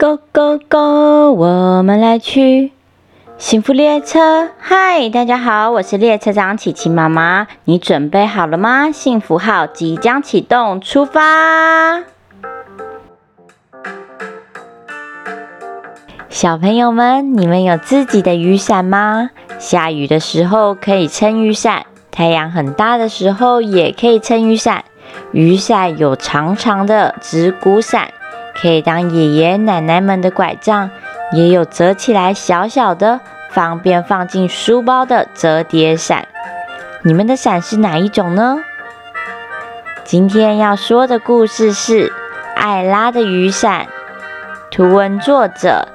Go go go！我们来去幸福列车。嗨，大家好，我是列车长琪琪妈妈。你准备好了吗？幸福号即将启动，出发！小朋友们，你们有自己的雨伞吗？下雨的时候可以撑雨伞，太阳很大的时候也可以撑雨伞。雨伞有长长的直骨伞。可以当爷爷奶奶们的拐杖，也有折起来小小的，方便放进书包的折叠伞。你们的伞是哪一种呢？今天要说的故事是艾拉的雨伞。图文作者：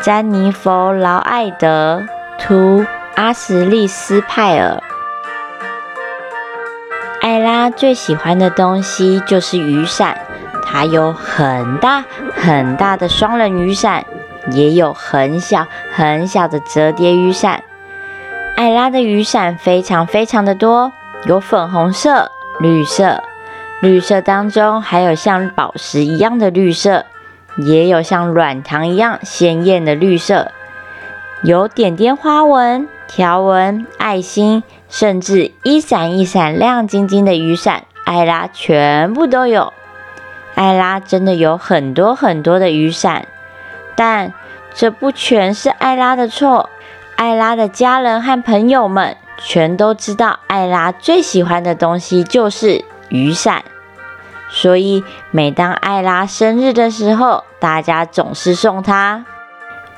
詹妮弗·劳艾德，图阿什利斯·派尔。艾拉最喜欢的东西就是雨伞。还有很大很大的双人雨伞，也有很小很小的折叠雨伞。艾拉的雨伞非常非常的多，有粉红色、绿色，绿色当中还有像宝石一样的绿色，也有像软糖一样鲜艳的绿色，有点点花纹、条纹、爱心，甚至一闪一闪亮晶晶的雨伞，艾拉全部都有。艾拉真的有很多很多的雨伞，但这不全是艾拉的错。艾拉的家人和朋友们全都知道，艾拉最喜欢的东西就是雨伞，所以每当艾拉生日的时候，大家总是送她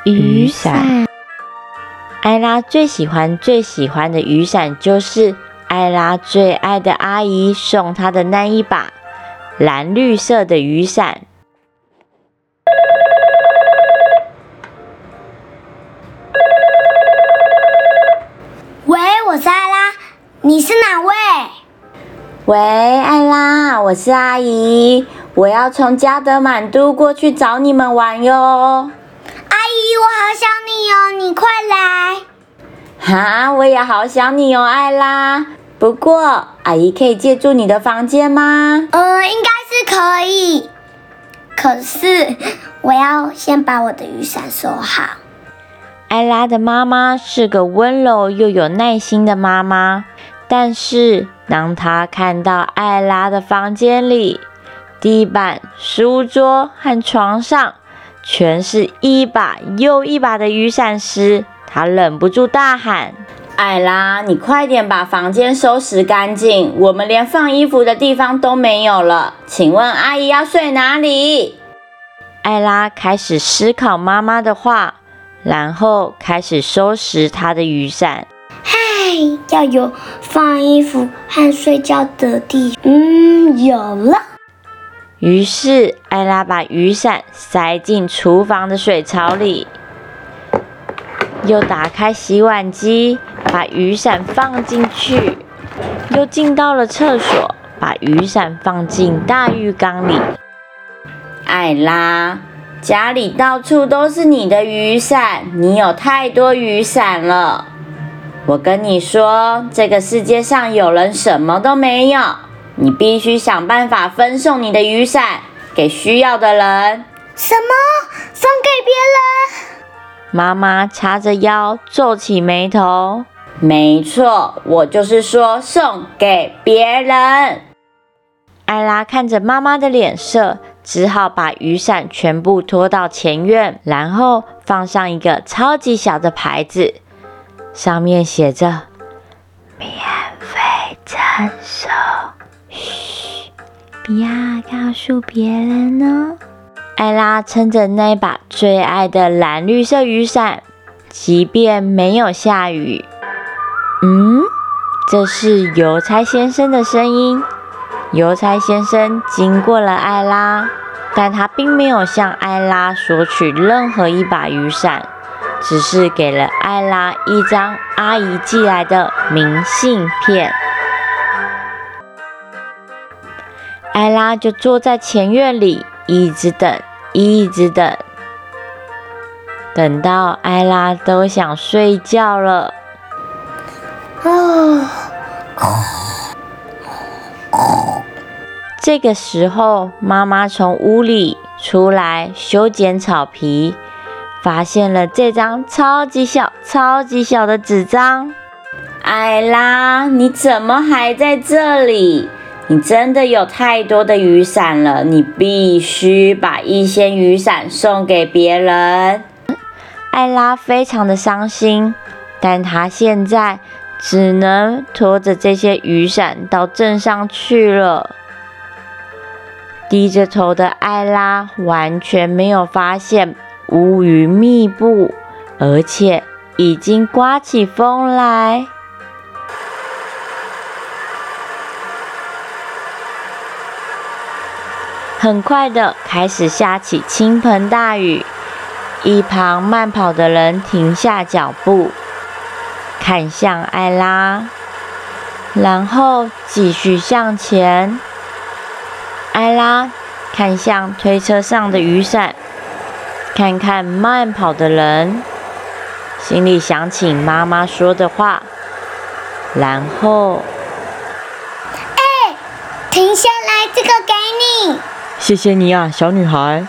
雨伞。艾拉最喜欢最喜欢的雨伞，就是艾拉最爱的阿姨送她的那一把。蓝绿色的雨伞。喂，我是艾拉，你是哪位？喂，艾拉，我是阿姨，我要从加德满都过去找你们玩哟。阿姨，我好想你哦，你快来。哈，我也好想你哦，艾拉。不过，阿姨可以借住你的房间吗？呃，应该是可以。可是，我要先把我的雨伞收好。艾拉的妈妈是个温柔又有耐心的妈妈，但是当她看到艾拉的房间里，地板、书桌和床上全是一把又一把的雨伞时，她忍不住大喊。艾拉，你快点把房间收拾干净，我们连放衣服的地方都没有了。请问阿姨要睡哪里？艾拉开始思考妈妈的话，然后开始收拾她的雨伞。嗨，要有放衣服和睡觉的地。嗯，有了。于是艾拉把雨伞塞进厨房的水槽里，又打开洗碗机。把雨伞放进去，又进到了厕所，把雨伞放进大浴缸里。艾拉，家里到处都是你的雨伞，你有太多雨伞了。我跟你说，这个世界上有人什么都没有，你必须想办法分送你的雨伞给需要的人。什么？送给别人？妈妈叉着腰，皱起眉头。没错，我就是说送给别人。艾拉看着妈妈的脸色，只好把雨伞全部拖到前院，然后放上一个超级小的牌子，上面写着“免费赠送”。嘘，不要告诉别人哦。艾拉撑着那把最爱的蓝绿色雨伞，即便没有下雨。嗯，这是邮差先生的声音。邮差先生经过了艾拉，但他并没有向艾拉索取任何一把雨伞，只是给了艾拉一张阿姨寄来的明信片。艾拉就坐在前院里，一直等，一直等，等到艾拉都想睡觉了。啊！这个时候，妈妈从屋里出来修剪草皮，发现了这张超级小、超级小的纸张。艾拉，你怎么还在这里？你真的有太多的雨伞了，你必须把一些雨伞送给别人。艾拉非常的伤心，但她现在只能拖着这些雨伞到镇上去了。低着头的艾拉完全没有发现乌云密布，而且已经刮起风来。很快的开始下起倾盆大雨，一旁慢跑的人停下脚步，看向艾拉，然后继续向前。艾拉看向推车上的雨伞，看看慢跑的人，心里想起妈妈说的话，然后，哎，停下来，这个给你。谢谢你啊，小女孩。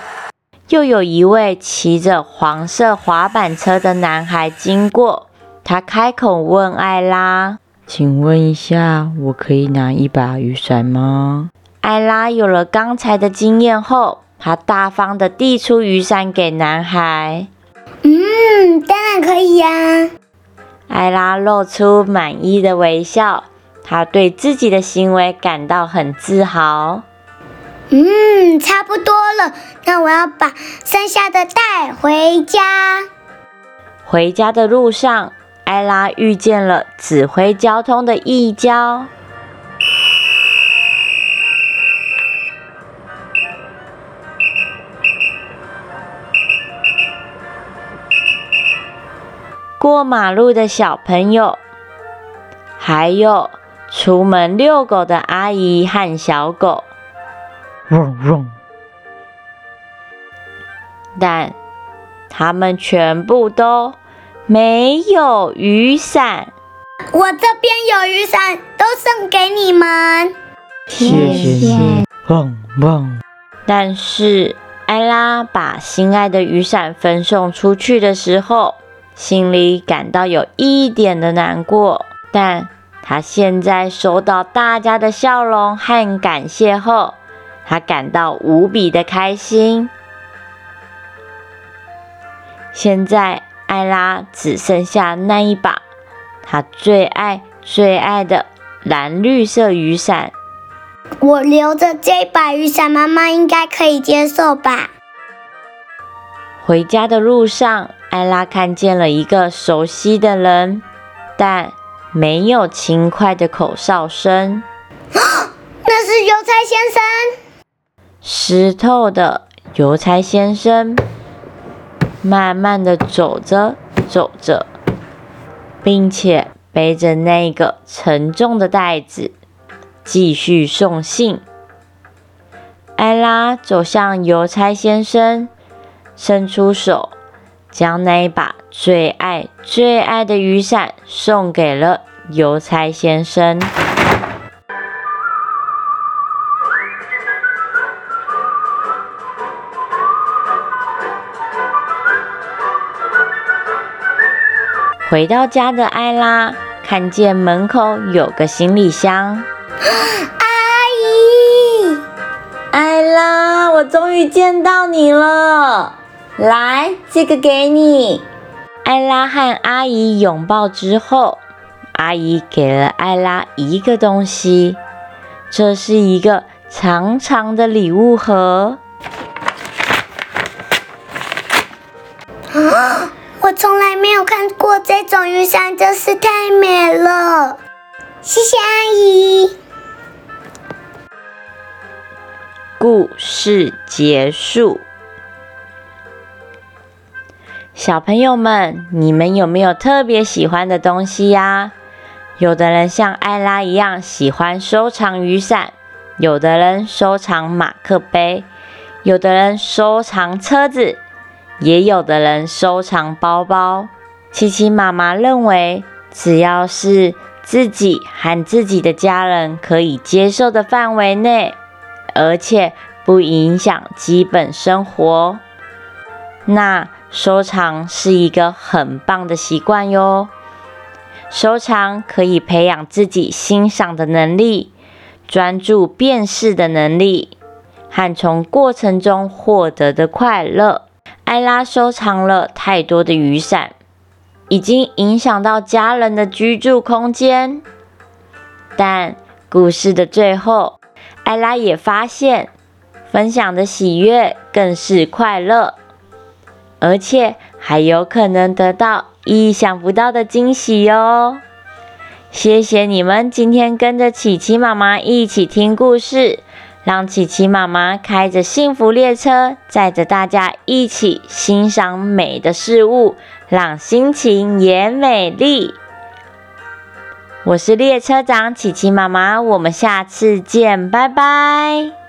又有一位骑着黄色滑板车的男孩经过，他开口问艾拉：“请问一下，我可以拿一把雨伞吗？”艾拉有了刚才的经验后，她大方地递出雨伞给男孩。嗯，当然可以呀。艾拉露出满意的微笑，她对自己的行为感到很自豪。嗯，差不多了，那我要把剩下的带回家。回家的路上，艾拉遇见了指挥交通的一交。过马路的小朋友，还有出门遛狗的阿姨和小狗。嗡嗡。但他们全部都没有雨伞。我这边有雨伞，都送给你们。谢谢。嗡嗡。但是艾拉把心爱的雨伞分送出去的时候。心里感到有一点的难过，但她现在收到大家的笑容和感谢后，他感到无比的开心。现在艾拉只剩下那一把他最爱最爱的蓝绿色雨伞。我留着这把雨伞，妈妈应该可以接受吧？回家的路上。艾拉看见了一个熟悉的人，但没有轻快的口哨声。那是邮差先生。湿透的邮差先生慢慢的走着走着，并且背着那个沉重的袋子，继续送信。艾拉走向邮差先生，伸出手。将那一把最爱最爱的雨伞送给了邮差先生。回到家的艾拉看见门口有个行李箱。阿姨，艾拉，我终于见到你了。来，这个给你。艾拉和阿姨拥抱之后，阿姨给了艾拉一个东西，这是一个长长的礼物盒。我从来没有看过这种雨伞，真是太美了。谢谢阿姨。故事结束。小朋友们，你们有没有特别喜欢的东西呀？有的人像艾拉一样喜欢收藏雨伞，有的人收藏马克杯，有的人收藏车子，也有的人收藏包包。琪琪妈妈认为，只要是自己和自己的家人可以接受的范围内，而且不影响基本生活。那收藏是一个很棒的习惯哟。收藏可以培养自己欣赏的能力、专注辨识的能力和从过程中获得的快乐。艾拉收藏了太多的雨伞，已经影响到家人的居住空间。但故事的最后，艾拉也发现，分享的喜悦更是快乐，而且还有可能得到。意想不到的惊喜哟！谢谢你们今天跟着琪琪妈妈一起听故事，让琪琪妈妈开着幸福列车，载着大家一起欣赏美的事物，让心情也美丽。我是列车长琪琪妈妈，我们下次见，拜拜。